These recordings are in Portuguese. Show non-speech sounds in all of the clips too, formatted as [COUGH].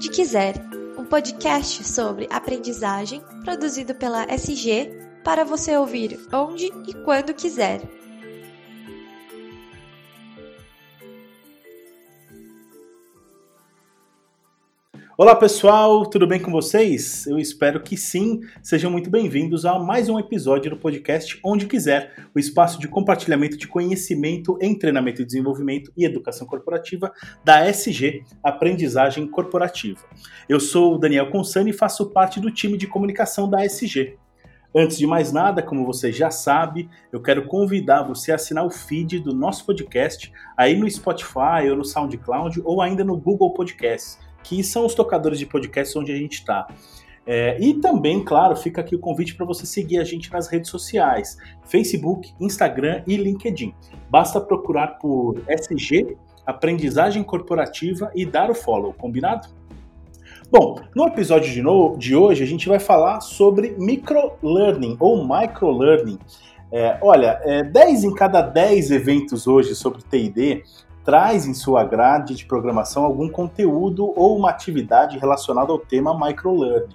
Onde Quiser, um podcast sobre aprendizagem produzido pela SG para você ouvir onde e quando quiser. Olá pessoal, tudo bem com vocês? Eu espero que sim. Sejam muito bem-vindos a mais um episódio do podcast Onde Quiser, o espaço de compartilhamento de conhecimento em treinamento e desenvolvimento e educação corporativa da SG, Aprendizagem Corporativa. Eu sou o Daniel Consani e faço parte do time de comunicação da SG. Antes de mais nada, como você já sabe, eu quero convidar você a assinar o feed do nosso podcast aí no Spotify ou no SoundCloud ou ainda no Google Podcasts que são os tocadores de podcast onde a gente está. É, e também, claro, fica aqui o convite para você seguir a gente nas redes sociais: Facebook, Instagram e LinkedIn. Basta procurar por SG, Aprendizagem Corporativa e dar o follow, combinado? Bom, no episódio de, no, de hoje a gente vai falar sobre microlearning ou microlearning. É, olha, é, 10 em cada 10 eventos hoje sobre TD traz em sua grade de programação algum conteúdo ou uma atividade relacionada ao tema microlearning.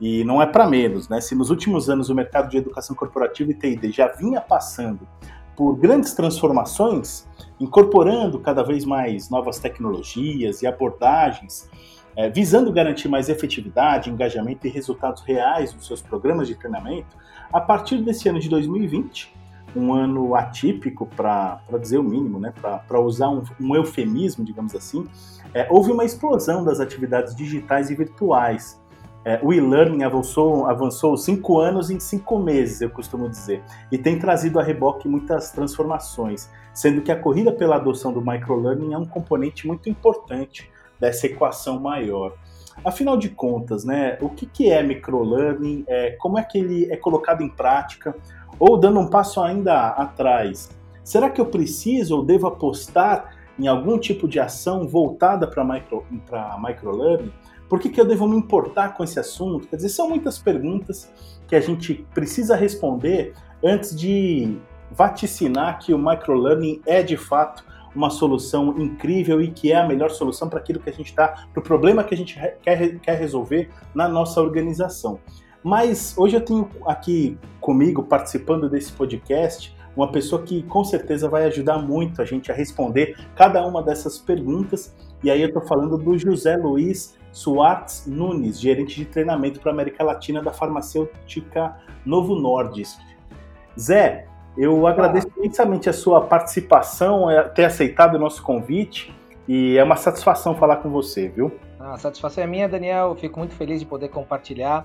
E não é para menos, né? Se nos últimos anos o mercado de educação corporativa e TD já vinha passando por grandes transformações, incorporando cada vez mais novas tecnologias e abordagens, é, visando garantir mais efetividade, engajamento e resultados reais nos seus programas de treinamento, a partir desse ano de 2020, um ano atípico, para dizer o mínimo, né? para usar um, um, eufemismo, digamos assim, é, houve uma explosão das atividades digitais e virtuais. É, o e-learning avançou, avançou cinco anos em cinco meses, eu costumo dizer, e tem trazido a reboque muitas transformações, sendo que a corrida pela adoção do microlearning é um componente muito importante dessa equação maior. Afinal de contas, né, o que, que é microlearning? É, como é que ele é colocado em prática? Ou dando um passo ainda atrás, será que eu preciso ou devo apostar em algum tipo de ação voltada para micro, microlearning? Por que, que eu devo me importar com esse assunto? Quer dizer, são muitas perguntas que a gente precisa responder antes de vaticinar que o microlearning é de fato uma solução incrível e que é a melhor solução para aquilo que a gente está, para o problema que a gente quer, quer resolver na nossa organização. Mas hoje eu tenho aqui comigo, participando desse podcast, uma pessoa que com certeza vai ajudar muito a gente a responder cada uma dessas perguntas. E aí eu estou falando do José Luiz Suárez Nunes, gerente de treinamento para a América Latina da farmacêutica Novo Nordisk. Zé, eu agradeço imensamente a sua participação, é, ter aceitado o nosso convite e é uma satisfação falar com você, viu? A satisfação é minha, Daniel. Eu fico muito feliz de poder compartilhar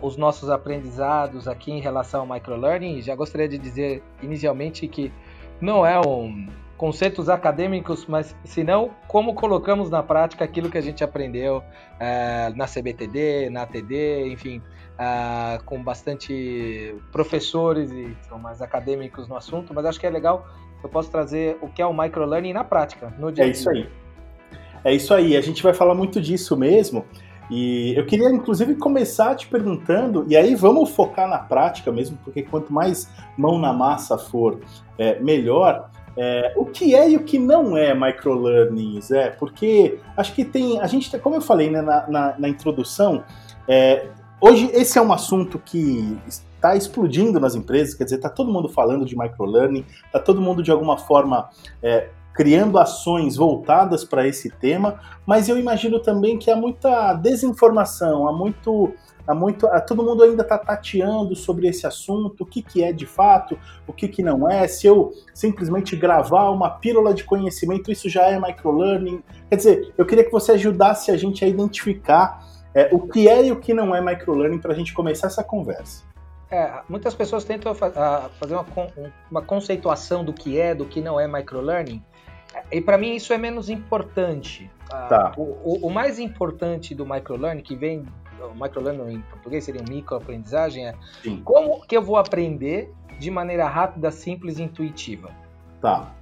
os nossos aprendizados aqui em relação ao microlearning. Já gostaria de dizer inicialmente que não é um conceitos acadêmicos, mas senão como colocamos na prática aquilo que a gente aprendeu uh, na CBTD, na ATD, enfim, uh, com bastante professores e são mais acadêmicos no assunto, mas acho que é legal eu posso trazer o que é o microlearning na prática, no dia a dia. É isso aí. É isso aí, a gente vai falar muito disso mesmo. E eu queria, inclusive, começar te perguntando, e aí vamos focar na prática mesmo, porque quanto mais mão na massa for, é, melhor. É, o que é e o que não é microlearning, Zé? Porque acho que tem. A gente, como eu falei né, na, na, na introdução, é, hoje esse é um assunto que está explodindo nas empresas, quer dizer, está todo mundo falando de microlearning, está todo mundo de alguma forma é, criando ações voltadas para esse tema, mas eu imagino também que há muita desinformação, há muito. Há muito há, todo mundo ainda está tateando sobre esse assunto, o que, que é de fato, o que, que não é. Se eu simplesmente gravar uma pílula de conhecimento, isso já é microlearning. Quer dizer, eu queria que você ajudasse a gente a identificar é, o que é e o que não é microlearning para a gente começar essa conversa. É, muitas pessoas tentam fazer uma, uma conceituação do que é, do que não é microlearning, e para mim isso é menos importante. Ah, tá. O, o, o, mais importante do microlearning, que vem, o microlearning em português seria um microaprendizagem, é Sim. como que eu vou aprender de maneira rápida, simples e intuitiva. Tá.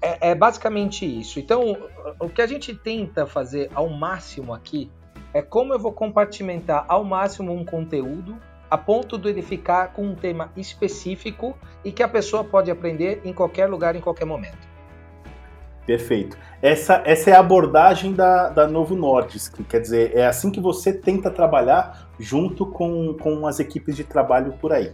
É, é basicamente isso. Então, o que a gente tenta fazer ao máximo aqui é como eu vou compartimentar ao máximo um conteúdo a ponto de ele ficar com um tema específico e que a pessoa pode aprender em qualquer lugar, em qualquer momento. Perfeito. Essa, essa é a abordagem da, da Novo Nordisk, quer dizer, é assim que você tenta trabalhar junto com, com as equipes de trabalho por aí.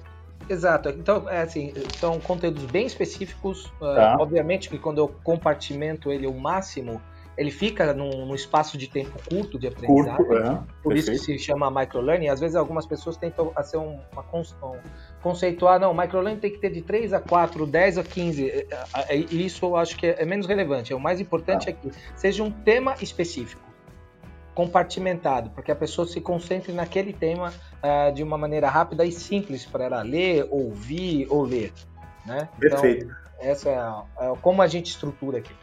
Exato. Então, é assim, são conteúdos bem específicos. Tá. Uh, obviamente que quando eu compartimento ele o máximo, ele fica num, num, espaço de tempo curto de aprendizagem. Curto, é, por perfeito. isso que se chama microlearning. Às vezes algumas pessoas tentam ser uma, um, conceituar, não, microlearning tem que ter de 3 a 4, 10 a 15. É, é, isso eu acho que é menos relevante. O mais importante ah. é que seja um tema específico, compartimentado, para que a pessoa se concentre naquele tema uh, de uma maneira rápida e simples para ela ler, ouvir ou ler. Né? Perfeito. Então, essa é, a, é como a gente estrutura aqui.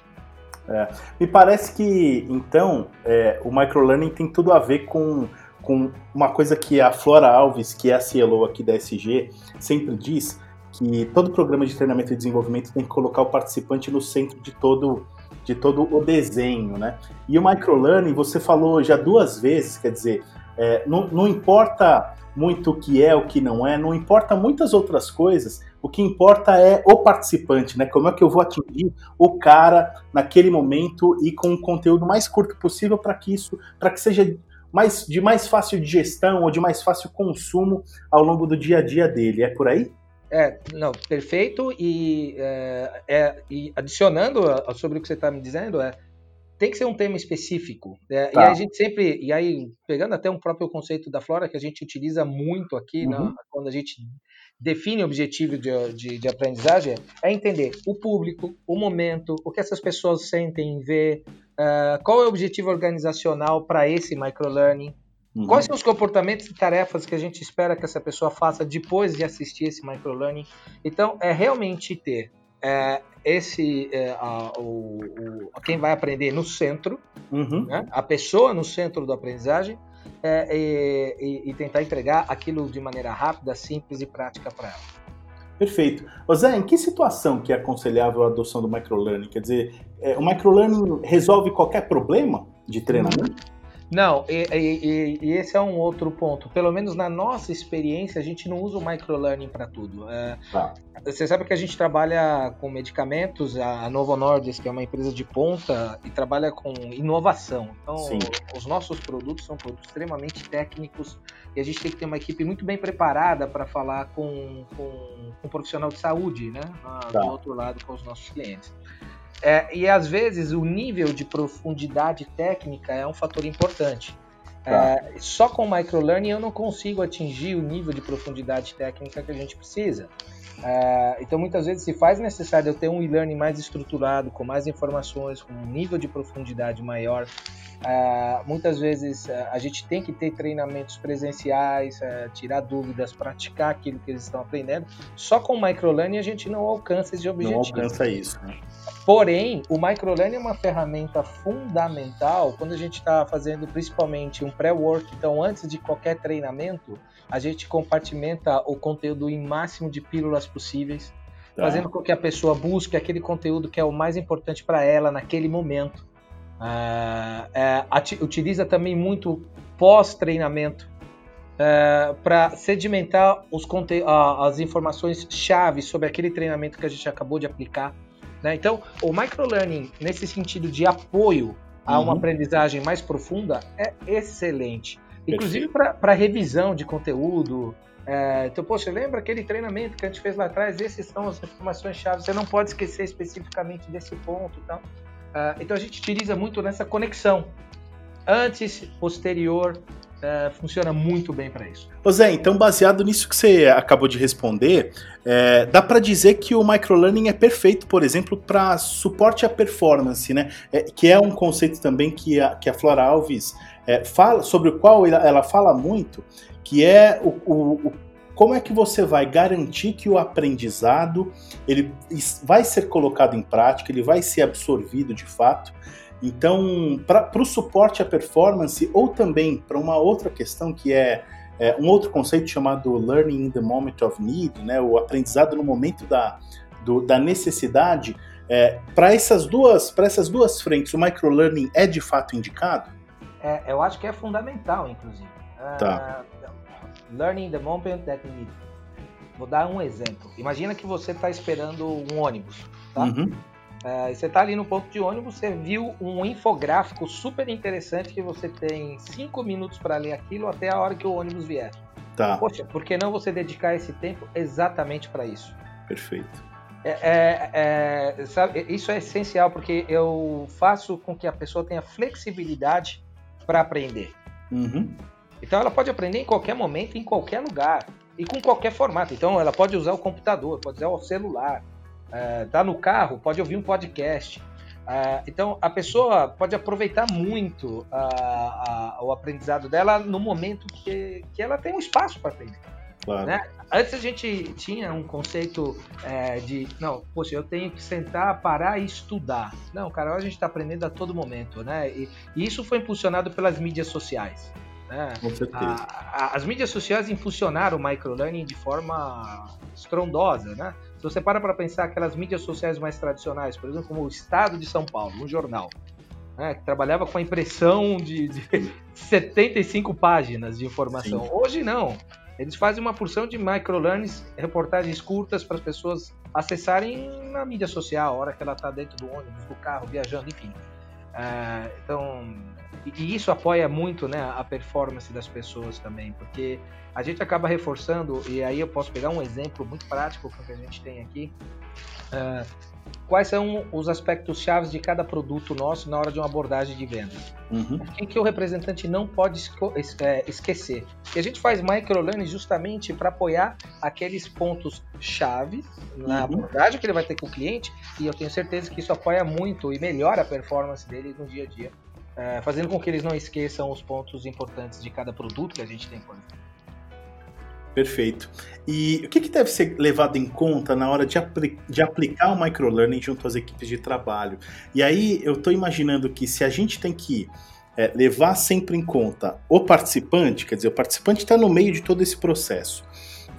É. Me parece que, então, é, o microlearning tem tudo a ver com, com uma coisa que a Flora Alves, que é a CLO aqui da SG, sempre diz, que todo programa de treinamento e desenvolvimento tem que colocar o participante no centro de todo de todo o desenho, né? E o microlearning, você falou já duas vezes, quer dizer, é, não, não importa muito o que é, o que não é, não importa muitas outras coisas, o que importa é o participante, né? Como é que eu vou atingir o cara naquele momento e com o conteúdo mais curto possível para que isso, para que seja mais, de mais fácil gestão ou de mais fácil consumo ao longo do dia a dia dele. É por aí? É, não, perfeito. E, é, é e adicionando sobre o que você está me dizendo, é tem que ser um tema específico. É, tá. E a gente sempre, e aí pegando até um próprio conceito da flora que a gente utiliza muito aqui, uhum. né, quando a gente define o objetivo de, de, de, aprendizagem, é entender o público, o momento, o que essas pessoas sentem, ver, uh, qual é o objetivo organizacional para esse microlearning, uhum. quais são os comportamentos e tarefas que a gente espera que essa pessoa faça depois de assistir esse microlearning. Então, é realmente ter é, esse é, a, o, o, quem vai aprender no centro, uhum. né? a pessoa no centro da aprendizagem, é, e, e, tentar entregar aquilo de maneira rápida, simples e prática para ela. Perfeito. Ô Zé, em que situação que é aconselhável a adoção do microlearning? Quer dizer, é, o microlearning resolve qualquer problema de treinamento? Não, e, e, e, esse é um outro ponto. Pelo menos na nossa experiência, a gente não usa o microlearning para tudo. É, tá. Você sabe que a gente trabalha com medicamentos, a Novo Nordisk é uma empresa de ponta e trabalha com inovação. Então, Sim. os nossos produtos são produtos extremamente técnicos e a gente tem que ter uma equipe muito bem preparada para falar com, com, com, um profissional de saúde, né? tá. Do outro lado, com os nossos clientes. É, e às vezes o nível de profundidade técnica é um fator importante. Tá. É, só com microlearning eu não consigo atingir o nível de profundidade técnica que a gente precisa. É, então muitas vezes se faz necessário eu ter um e-learning mais estruturado, com mais informações, com um nível de profundidade maior. É, muitas vezes é, a gente tem que ter treinamentos presenciais, é, tirar dúvidas, praticar aquilo que eles estão aprendendo. Só com microlearning a gente não alcança esse objetivo. Não alcança isso. Né? Porém, o microlearning é uma ferramenta fundamental quando a gente está fazendo principalmente um pré-work. Então, antes de qualquer treinamento, a gente compartimenta o conteúdo em máximo de pílulas possíveis, tá. fazendo com que a pessoa busque aquele conteúdo que é o mais importante para ela naquele momento. Uh, é, utiliza também muito pós-treinamento uh, para sedimentar os as informações chave sobre aquele treinamento que a gente acabou de aplicar. Né? Então, o microlearning, nesse sentido de apoio a uma uhum. aprendizagem mais profunda, é excelente. Inclusive para revisão de conteúdo. É, então, poxa, lembra aquele treinamento que a gente fez lá atrás? Essas são as informações-chave. Você não pode esquecer especificamente desse ponto. Então, então a gente utiliza muito nessa conexão. Antes, posterior, é, funciona muito bem para isso. Zé, então baseado nisso que você acabou de responder, é, dá para dizer que o microlearning é perfeito, por exemplo, para suporte à performance, né? É, que é um conceito também que a, que a Flora Alves é, fala, sobre o qual ela, ela, fala muito, que é o, o, o como é que você vai garantir que o aprendizado ele vai ser colocado em prática, ele vai ser absorvido de fato então, para o suporte à performance, ou também para uma outra questão que é, é, um outro conceito chamado Learning in the Moment of Need, né, o aprendizado no momento da, do, da necessidade, é, para essas, duas, essas duas frentes, o microlearning é de fato indicado? É, eu acho que é fundamental, inclusive. Tá. Uh, learning in the Moment that Need. Vou dar um exemplo. Imagina que você está esperando um ônibus, tá? Uhum Uh, você está ali no ponto de ônibus, você viu um infográfico super interessante que você tem cinco minutos para ler aquilo até a hora que o ônibus vier. Tá. Poxa, por que não você dedicar esse tempo exatamente para isso? Perfeito. É, é, é, sabe, isso é essencial porque eu faço com que a pessoa tenha flexibilidade para aprender. Uhum. Então ela pode aprender em qualquer momento, em qualquer lugar e com qualquer formato. Então ela pode usar o computador, pode usar o celular, é, tá no carro, pode ouvir um podcast. É, então a pessoa pode aproveitar muito a, a, o aprendizado dela no momento que, que ela tem um espaço para aprender. Claro. Né? Antes a gente tinha um conceito é, de, não, poxa, eu tenho que sentar, parar e estudar. Não, cara, a gente está aprendendo a todo momento, né? E, e, isso foi impulsionado pelas mídias sociais. Né? Com certeza. A, a, as mídias sociais impulsionaram o microlearning de forma estrondosa, né? Se você para para pensar aquelas mídias sociais mais tradicionais, por exemplo, como o Estado de São Paulo, um jornal, né, que trabalhava com a impressão de, de [LAUGHS] 75 páginas de informação. Sim. Hoje não. Eles fazem uma porção de microlearnings, reportagens curtas para as pessoas acessarem na mídia social, a hora que ela está dentro do ônibus, do carro, viajando, enfim. Uh, então, e isso apoia muito né, a performance das pessoas também, porque a gente acaba reforçando, e aí eu posso pegar um exemplo muito prático que a gente tem aqui. Uh, quais são os aspectos chaves de cada produto nosso na hora de uma abordagem de venda? Uhum. O que, o representante não pode é, esquecer? E a gente faz microlearning justamente para apoiar aqueles pontos chave na uhum. abordagem que ele vai ter com o cliente, e eu tenho certeza que isso apoia muito e melhora a performance dele no dia a dia, é, fazendo com que eles não esqueçam os pontos importantes de cada produto que a gente tem por. Perfeito. E o que, que, deve ser levado em conta na hora de, apli de aplicar o microlearning junto às equipes de trabalho? E aí eu estou imaginando que se a gente tem que é, levar sempre em conta o participante, quer dizer, o participante está no meio de todo esse processo.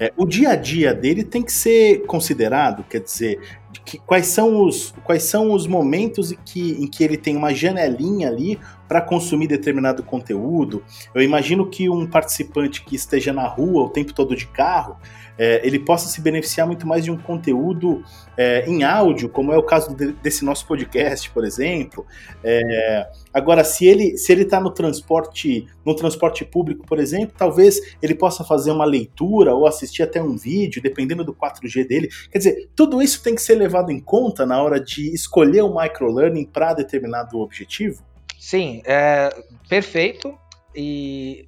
É, o dia a dia dele tem que ser considerado, quer dizer, que, quais, são os, quais são os momentos em que, em que ele tem uma janelinha ali para consumir determinado conteúdo. Eu imagino que um participante que esteja na rua o tempo todo de carro, é, ele possa se beneficiar muito mais de um conteúdo é, em áudio, como é o caso de, desse nosso podcast, por exemplo. É, agora, se ele se ele está no transporte no transporte público, por exemplo, talvez ele possa fazer uma leitura ou assistir até um vídeo, dependendo do 4G dele. Quer dizer, tudo isso tem que ser levado em conta na hora de escolher o microlearning para determinado objetivo. Sim, é perfeito. E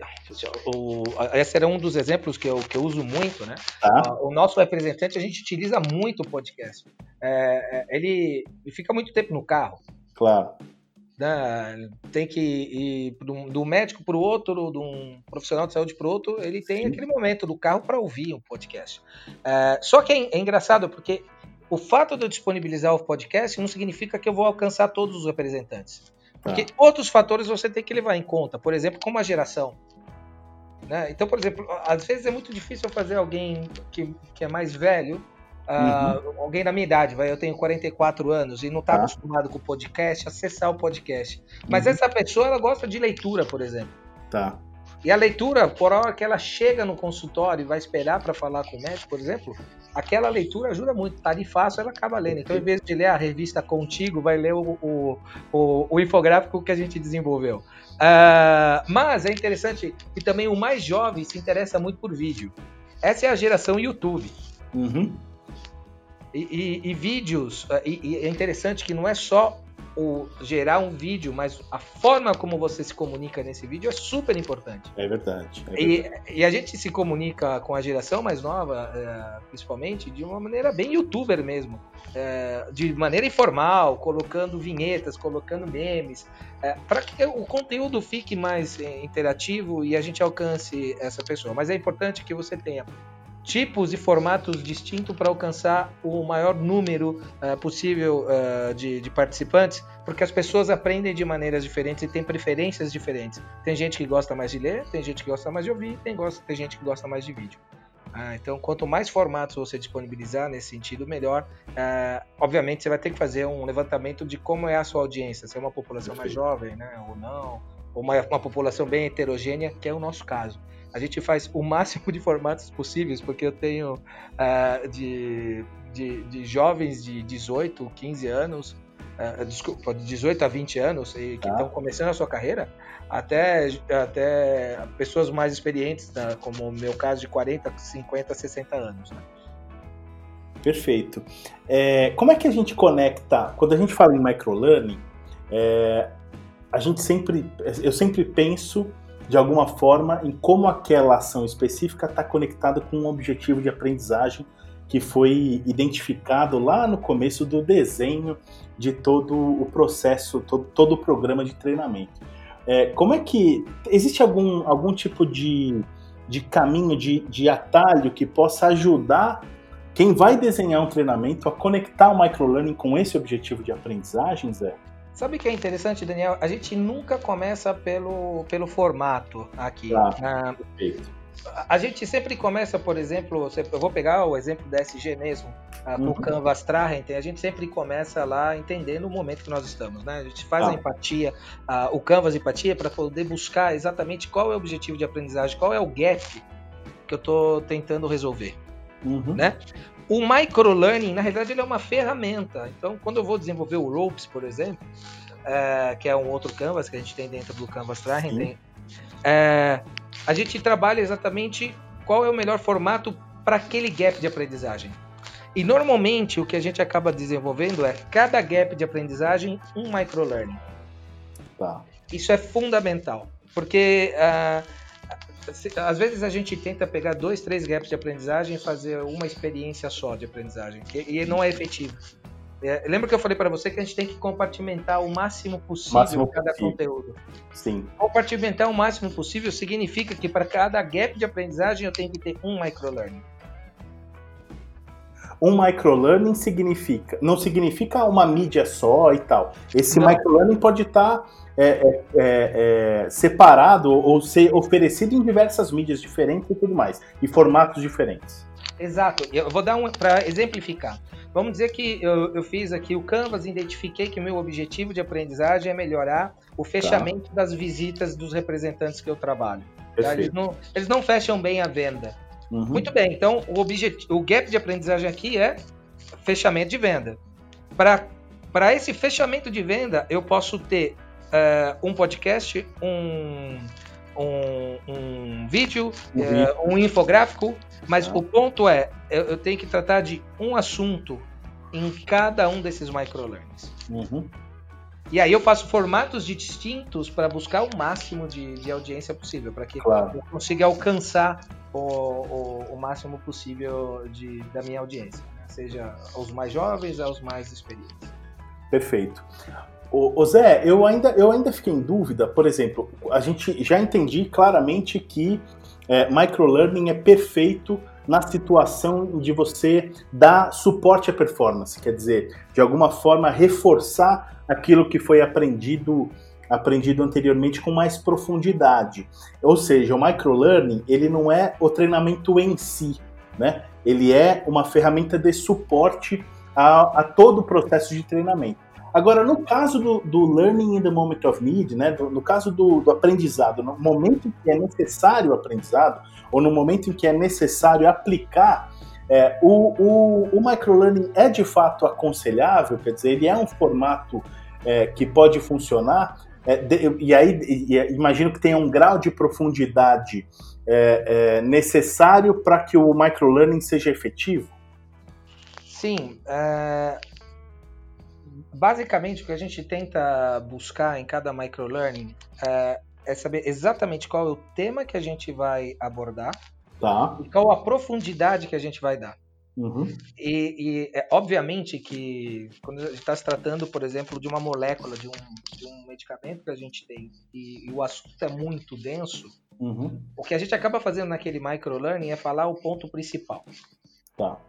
o, esse era um dos exemplos que eu, que eu uso muito, né? Tá. O nosso representante, a gente utiliza muito o podcast. É, é ele, ele fica muito tempo no carro. Claro. Né? Tem que ir do, médico para o outro, de um profissional de saúde para o outro, ele tem Sim. aquele momento do carro para ouvir um podcast. É, só que é, é engraçado porque o fato de eu disponibilizar o podcast não significa que eu vou alcançar todos os representantes. Porque tá. outros fatores você tem que levar em conta, por exemplo, como a geração. Né? Então, por exemplo, às vezes é muito difícil fazer alguém que, que é mais velho, uh, alguém da minha idade, vai, eu tenho 44 anos e não está tá. acostumado com o podcast, acessar o podcast. Mas uhum. essa pessoa, ela gosta de leitura, por exemplo. Tá. E a leitura, por hora que ela chega no consultório e vai esperar para falar com o médico, por exemplo, aquela leitura ajuda muito. Tá de fácil, ela acaba lendo. Então, em vez de ler a revista Contigo, vai ler o, o, o, o infográfico que a gente desenvolveu. Uh, mas é interessante que também o mais jovem se interessa muito por vídeo. Essa é a geração YouTube. Uhum. E, e, e, vídeos, ah, e, e, é interessante que não é só o gerar um vídeo, mas a forma como você se comunica nesse vídeo é super importante. É verdade. É verdade. E, e, a gente se comunica com a geração mais nova, é, principalmente, de uma maneira bem youtuber mesmo. É, de maneira informal, colocando vinhetas, colocando memes, é, para que o conteúdo fique mais interativo e a gente alcance essa pessoa. Mas é importante que você tenha tipos e formatos distintos para alcançar o maior número uh, possível uh, de, de, participantes, porque as pessoas aprendem de maneiras diferentes e têm preferências diferentes. Tem gente que gosta mais de ler, tem gente que gosta mais de ouvir, tem, gosta, tem gente que gosta mais de vídeo. Ah, então, quanto mais formatos você disponibilizar nesse sentido, melhor. Uh, obviamente, você vai ter que fazer um levantamento de como é a sua audiência, se é uma população mais jovem, né, ou não, ou uma, uma população bem heterogênea, que é o nosso caso a gente faz o máximo de formatos possíveis, porque eu tenho uh, de, de, de, jovens de 18, 15 anos, uh, desculpa, de 18 a 20 anos e que estão tá. começando a sua carreira, até, até pessoas mais experientes, né, como o meu caso de 40, 50, 60 anos. Né? Perfeito. É, como é que a gente conecta, quando a gente fala em microlearning, é, a gente sempre, eu sempre penso de alguma forma em como aquela ação específica está conectada com um objetivo de aprendizagem que foi identificado lá no começo do desenho de todo o processo, todo, todo o programa de treinamento. É, como é que. Existe algum, algum tipo de, de caminho, de, de atalho que possa ajudar quem vai desenhar um treinamento a conectar o microlearning com esse objetivo de aprendizagem, Zé? Sabe o que é interessante, Daniel? A gente nunca começa pelo, pelo formato aqui. Tá, perfeito. A gente sempre começa, por exemplo, eu vou pegar o exemplo da SG mesmo, a, uhum. Canvas Trahenten, a gente sempre começa lá entendendo o momento que nós estamos, né? A gente faz ah. a empatia, a, o Canvas Empatia, para poder buscar exatamente qual é o objetivo de aprendizagem, qual é o gap que eu estou tentando resolver, uhum. né? O microlearning, na realidade, ele é uma ferramenta. Então, quando eu vou desenvolver o Ropes, por exemplo, é, que é um outro canvas que a gente tem dentro do Canvas Trahenten, é, a gente trabalha exatamente qual é o melhor formato para aquele gap de aprendizagem. E normalmente o que a gente acaba desenvolvendo é cada gap de aprendizagem um microlearning. Tá. Isso é fundamental, porque uh, às vezes a gente tenta pegar dois, três gaps de aprendizagem e fazer uma experiência só de aprendizagem, e não é efetivo. É, lembra que eu falei para você que a gente tem que compartimentar o máximo possível máximo cada possível. conteúdo? Sim. Compartimentar o máximo possível significa que para cada gap de aprendizagem eu tenho que ter um microlearning. Um microlearning significa, não significa uma mídia só e tal. Esse não. microlearning pode estar tá, é, é, é, é, separado ou ser oferecido em diversas mídias diferentes e tudo mais, e formatos diferentes. Exato. Eu vou dar um para exemplificar. Vamos dizer que eu, eu, fiz aqui o Canvas, identifiquei que o meu objetivo de aprendizagem é melhorar o fechamento tá. das visitas dos representantes que eu trabalho. Tá? Eles, não, eles não fecham bem a venda. Uhum. Muito bem, então o, objetivo, o gap de aprendizagem aqui é fechamento de venda. Para esse fechamento de venda, eu posso ter uh, um podcast, um, um, um vídeo, uhum. uh, um infográfico, mas ah. o ponto é, eu, eu, tenho que tratar de um assunto em cada um desses microlearnings. Uhum. E aí eu faço formatos de distintos para buscar o máximo de, de audiência possível, para que claro. eu consiga alcançar o, o, o máximo possível de, da minha audiência, né? seja aos mais jovens, aos mais experientes. Perfeito. Ô, Zé, eu ainda, eu ainda fiquei em dúvida, por exemplo, a gente já entendi claramente que é, microlearning é perfeito na situação de você dar suporte à performance, quer dizer, de alguma forma reforçar aquilo que foi aprendido aprendido anteriormente com mais profundidade. Ou seja, o microlearning, ele não é o treinamento em si, né? Ele é uma ferramenta de suporte a, a todo o processo de treinamento. Agora, no caso do, do learning in the moment of need, né, no, no caso do, do, aprendizado, no momento em que é necessário o aprendizado, ou no momento em que é necessário aplicar, é, o, o, o microlearning é de fato aconselhável, quer dizer, ele é um formato é, que pode funcionar, é, de, e aí e, imagino que tenha um grau de profundidade é, é, necessário para que o microlearning seja efetivo? Sim, é, basicamente o que a gente tenta buscar em cada microlearning é, é saber exatamente qual é o tema que a gente vai abordar tá. e qual a profundidade que a gente vai dar. Uhum. E, e é, obviamente que quando a gente está se tratando, por exemplo, de uma molécula, de um, de um medicamento que a gente tem e, e o assunto é muito denso, uhum. o que a gente acaba fazendo naquele microlearning é falar o ponto principal. Tá.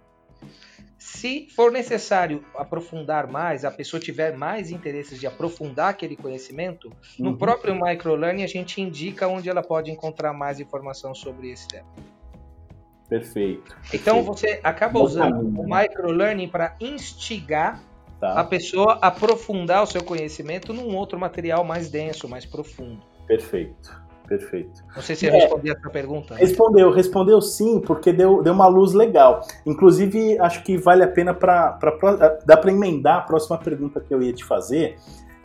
Se for necessário aprofundar mais, a pessoa tiver mais interesses de aprofundar aquele conhecimento, uhum. no próprio microlearning a gente indica onde ela pode encontrar mais informação sobre esse tema. Perfeito. Então você acaba usando o microlearning para instigar tá. a pessoa a aprofundar o seu conhecimento num outro material mais denso, mais profundo. Perfeito. Perfeito. Não sei se eu é, respondi essa pergunta. Respondeu, respondeu sim, porque deu, deu uma luz legal. Inclusive, acho que vale a pena para. Dá para emendar a próxima pergunta que eu ia te fazer,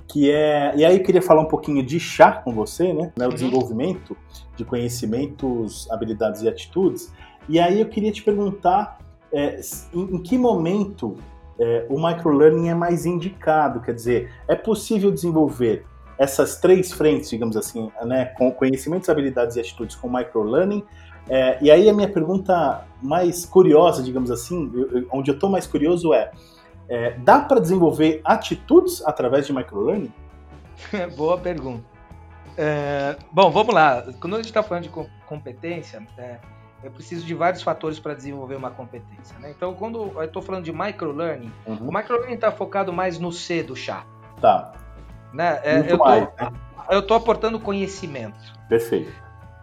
que é. E aí eu queria falar um pouquinho de chá com você, né? né o uhum. desenvolvimento de conhecimentos, habilidades e atitudes. E aí eu queria te perguntar é, em, em, que momento é, o microlearning é mais indicado? Quer dizer, é possível desenvolver essas três frentes, digamos assim, né, com conhecimentos, habilidades e atitudes com microlearning. É, e aí a minha pergunta mais curiosa, digamos assim, eu, eu, onde eu estou mais curioso é, é dá para desenvolver atitudes através de microlearning? [LAUGHS] Boa pergunta. É, bom, vamos lá. Quando a gente está falando de competência, é, eu preciso de vários fatores para desenvolver uma competência. Né? Então, quando eu estou falando de microlearning, uhum. o microlearning está focado mais no C do chá. Tá. Né? É, eu, tô, mais, né? eu tô aportando conhecimento. Perfeito.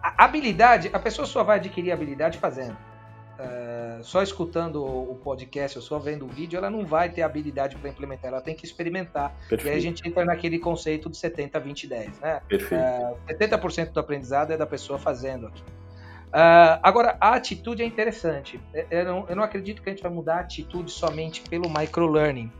A habilidade, a pessoa só vai adquirir habilidade fazendo. Uh, só escutando o podcast ou só vendo o vídeo, ela não vai ter habilidade para implementar, ela tem que experimentar. Perfeito. E aí a gente entra naquele conceito do 70, 20, 10. Né? Perfeito. Uh, é, 70% do aprendizado é da pessoa fazendo aqui. Uh, agora, a atitude é interessante. Eu não, eu não, acredito que a gente vai mudar a atitude somente pelo microlearning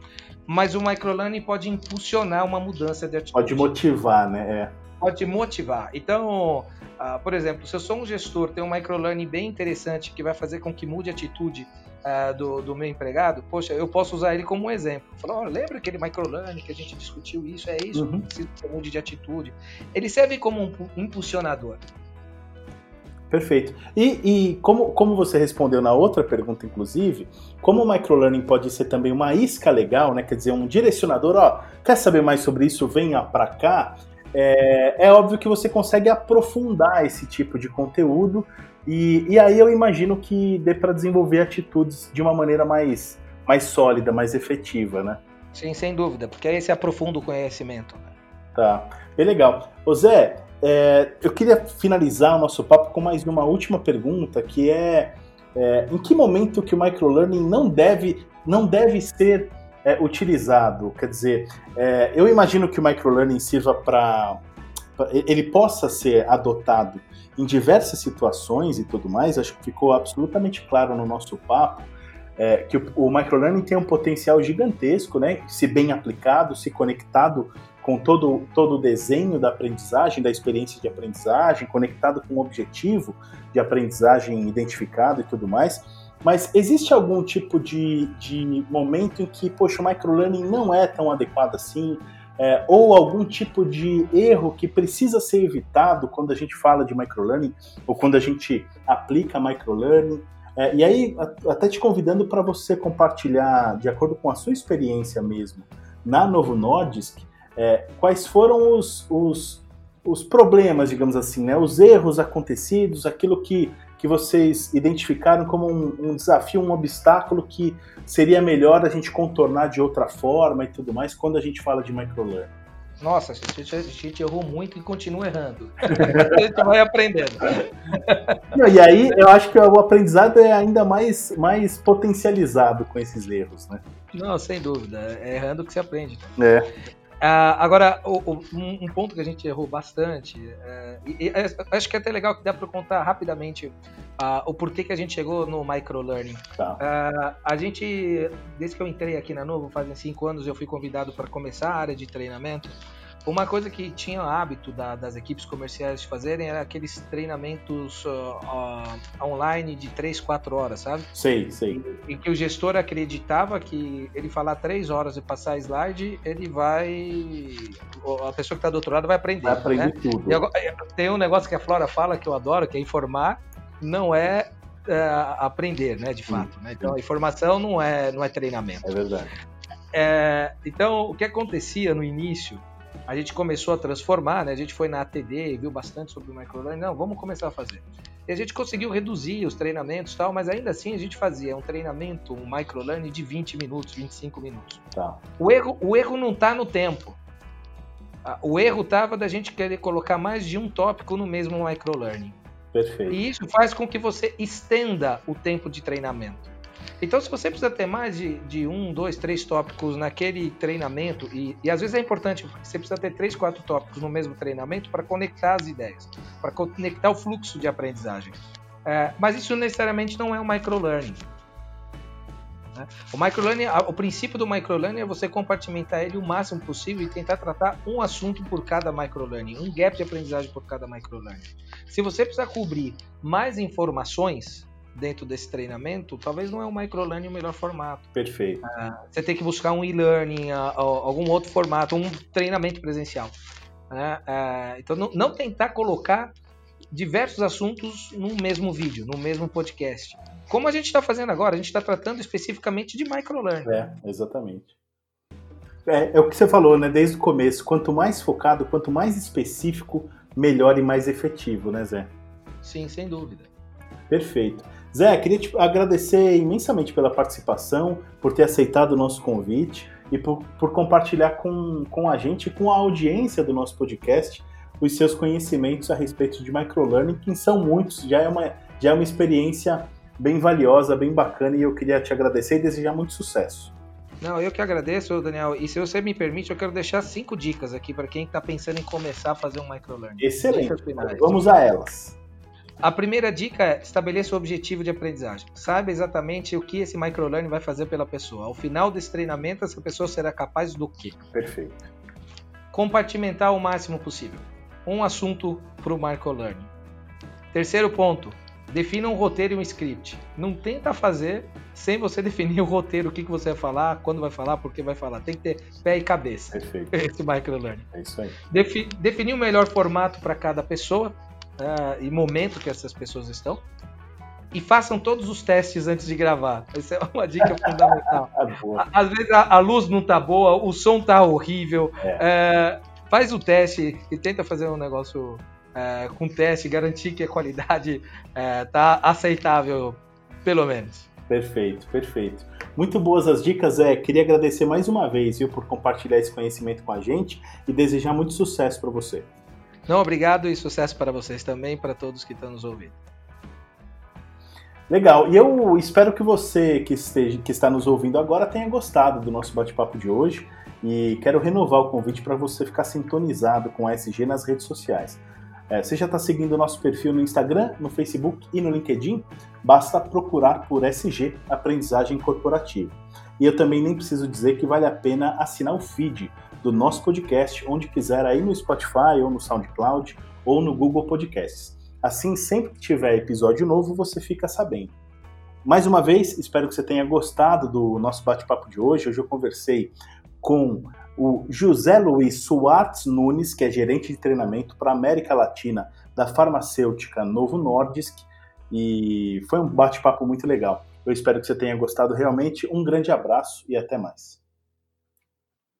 mas o microlearning pode impulsionar uma mudança de atitude. Pode motivar, né? É. Pode motivar. Então, uh, por exemplo, se eu sou um gestor, tem um microlearning bem interessante que vai fazer com que mude a atitude uh, do, do, meu empregado, poxa, eu posso usar ele como um exemplo. Falar, oh, lembra aquele microlearning que a gente discutiu isso? É isso, uhum. preciso que mude de atitude. Ele serve como um impulsionador. Perfeito. E, e, como, como você respondeu na outra pergunta, inclusive, como o microlearning pode ser também uma isca legal, né? Quer dizer, um direcionador, ó, quer saber mais sobre isso? Venha para cá. É, é, óbvio que você consegue aprofundar esse tipo de conteúdo e, e aí eu imagino que dê para desenvolver atitudes de uma maneira mais, mais sólida, mais efetiva, né? Sim, sem dúvida, porque aí você aprofunda o conhecimento. Né? Tá, bem legal. Ô Zé, é, eu queria finalizar o nosso papo com mais uma última pergunta, que é, é em que momento que o microlearning não deve, não deve ser é, utilizado? Quer dizer, é, eu imagino que o microlearning sirva para ele possa ser adotado em diversas situações e tudo mais, acho que ficou absolutamente claro no nosso papo, é, que o, o microlearning tem um potencial gigantesco, né? Se bem aplicado, se conectado com todo, todo o desenho da aprendizagem, da experiência de aprendizagem, conectado com o objetivo de aprendizagem identificado e tudo mais. Mas existe algum tipo de, de momento em que, poxa, o microlearning não é tão adequado assim? É, ou algum tipo de erro que precisa ser evitado quando a gente fala de microlearning ou quando a gente aplica microlearning? É, e aí, até te convidando para você compartilhar, de acordo com a sua experiência mesmo, na Novo Nordisk, é, quais foram os, os, os problemas, digamos assim, né? os erros acontecidos, aquilo que, que vocês identificaram como um, um, desafio, um obstáculo que seria melhor a gente contornar de outra forma e tudo mais quando a gente fala de microlearning? Nossa, a gente, a gente errou muito e continua errando. [LAUGHS] a gente vai aprendendo. Não, e aí eu acho que o aprendizado é ainda mais, mais potencializado com esses erros, né? Não, sem dúvida. É errando que se aprende. É. Uh, agora, o, o, um, um, ponto que a gente errou bastante, uh, e, e, acho que é até legal que dá para contar rapidamente uh, o porquê que a gente chegou no microlearning. Tá. a gente, desde que eu entrei aqui na Novo, fazem cinco anos, eu fui convidado para começar a área de treinamento. Uma coisa que tinha hábito da, das equipes comerciais de fazerem era aqueles treinamentos uh, uh, online de 3, 4 horas, sabe? Sei, sei. Em que o gestor acreditava que ele falar 3 horas e passar slide, ele vai. A pessoa que está do outro lado vai aprender. Vai aprender né? tudo. Agora, tem um negócio que a Flora fala que eu adoro, que é informar, não é uh, aprender, né, de fato. Né? Então, a informação não é, não é treinamento. É verdade. É, então, o que acontecia no início a gente começou a transformar, né? A gente foi na ATD e viu bastante sobre o microlearning. Não, vamos começar a fazer. E a gente conseguiu reduzir os treinamentos e tal, mas ainda assim a gente fazia um treinamento, um microlearning de 20 minutos, 25 minutos. Tá. O erro, o erro não está no tempo. O erro estava da gente querer colocar mais de um tópico no mesmo microlearning. Perfeito. E isso faz com que você estenda o tempo de treinamento. Então, se você precisa ter mais de, de um, dois, três tópicos naquele treinamento, e, e às vezes é importante, você precisa ter três, quatro tópicos no mesmo treinamento para conectar as ideias, para conectar o fluxo de aprendizagem. É, mas isso necessariamente não é um microlearning. Né? O microlearning, o princípio do microlearning é você compartimentar ele o máximo possível e tentar tratar um assunto por cada microlearning, um gap de aprendizagem por cada microlearning. Se você precisar cobrir mais informações, dentro desse treinamento, talvez não é o microlearning o melhor formato. Perfeito. Uh, você tem que buscar um e-learning, uh, algum outro formato, um treinamento presencial. Uh, então, não, não, tentar colocar diversos assuntos no mesmo vídeo, no mesmo podcast. Como a gente está fazendo agora, a gente está tratando especificamente de microlearning. É, exatamente. É, é o que você falou, né? Desde o começo. Quanto mais focado, quanto mais específico, melhor e mais efetivo, né, Zé? Sim, sem dúvida. Perfeito. Zé, queria te agradecer imensamente pela participação, por ter aceitado o nosso convite e por, por compartilhar com, com a gente, com a audiência do nosso podcast, os seus conhecimentos a respeito de microlearning, que são muitos, já é uma, já é uma experiência bem valiosa, bem bacana, e eu queria te agradecer e desejar muito sucesso. Não, eu que agradeço, Daniel. E se você me permite, eu quero deixar cinco dicas aqui para quem está pensando em começar a fazer um microlearning. Excelente. Vamos a elas. A primeira dica é estabeleça o objetivo de aprendizagem. Saiba exatamente o que esse microlearning vai fazer pela pessoa. Ao final desse treinamento, essa pessoa será capaz do quê? Perfeito. Compartimentar o máximo possível. Um assunto para o microlearning. Terceiro ponto, defina um roteiro e um script. Não tenta fazer sem você [LAUGHS] definir o roteiro, o que, que você vai falar, quando vai falar, por que vai falar. Tem que ter pé e cabeça. Perfeito. [LAUGHS] Esse microlearning. É isso aí. Defi definir o melhor formato para cada pessoa uh, e momento que essas pessoas estão. E façam todos os testes antes de gravar. Essa é uma dica [LAUGHS] fundamental. Ah, Às vezes a, a, luz não tá boa, o som tá horrível. É. Uh, faz o teste e tenta fazer um negócio uh, com teste, garantir que a qualidade tá aceitável, pelo menos. Perfeito, perfeito. Muito boas as dicas, é. Queria agradecer mais uma vez, viu, por compartilhar esse conhecimento com a gente e desejar muito sucesso para você. Não, obrigado e sucesso para vocês também, para todos que estão nos ouvindo. Legal, e eu espero que você que, esteja, que está nos ouvindo agora tenha gostado do nosso bate-papo de hoje e quero renovar o convite para você ficar sintonizado com a SG nas redes sociais. É, você já está seguindo o nosso perfil no Instagram, no Facebook e no LinkedIn? Basta procurar por SG Aprendizagem Corporativa. E eu também nem preciso dizer que vale a pena assinar o feed do nosso podcast, onde quiser, aí no Spotify, ou no SoundCloud, ou no Google Podcasts. Assim, sempre que tiver episódio novo, você fica sabendo. Mais uma vez, espero que você tenha gostado do nosso bate-papo de hoje. Hoje eu conversei com o José Luiz Suárez Nunes, que é gerente de treinamento para a América Latina da farmacêutica Novo Nordisk, e foi um bate-papo muito legal. Eu espero que você tenha gostado realmente. Um grande abraço e até mais.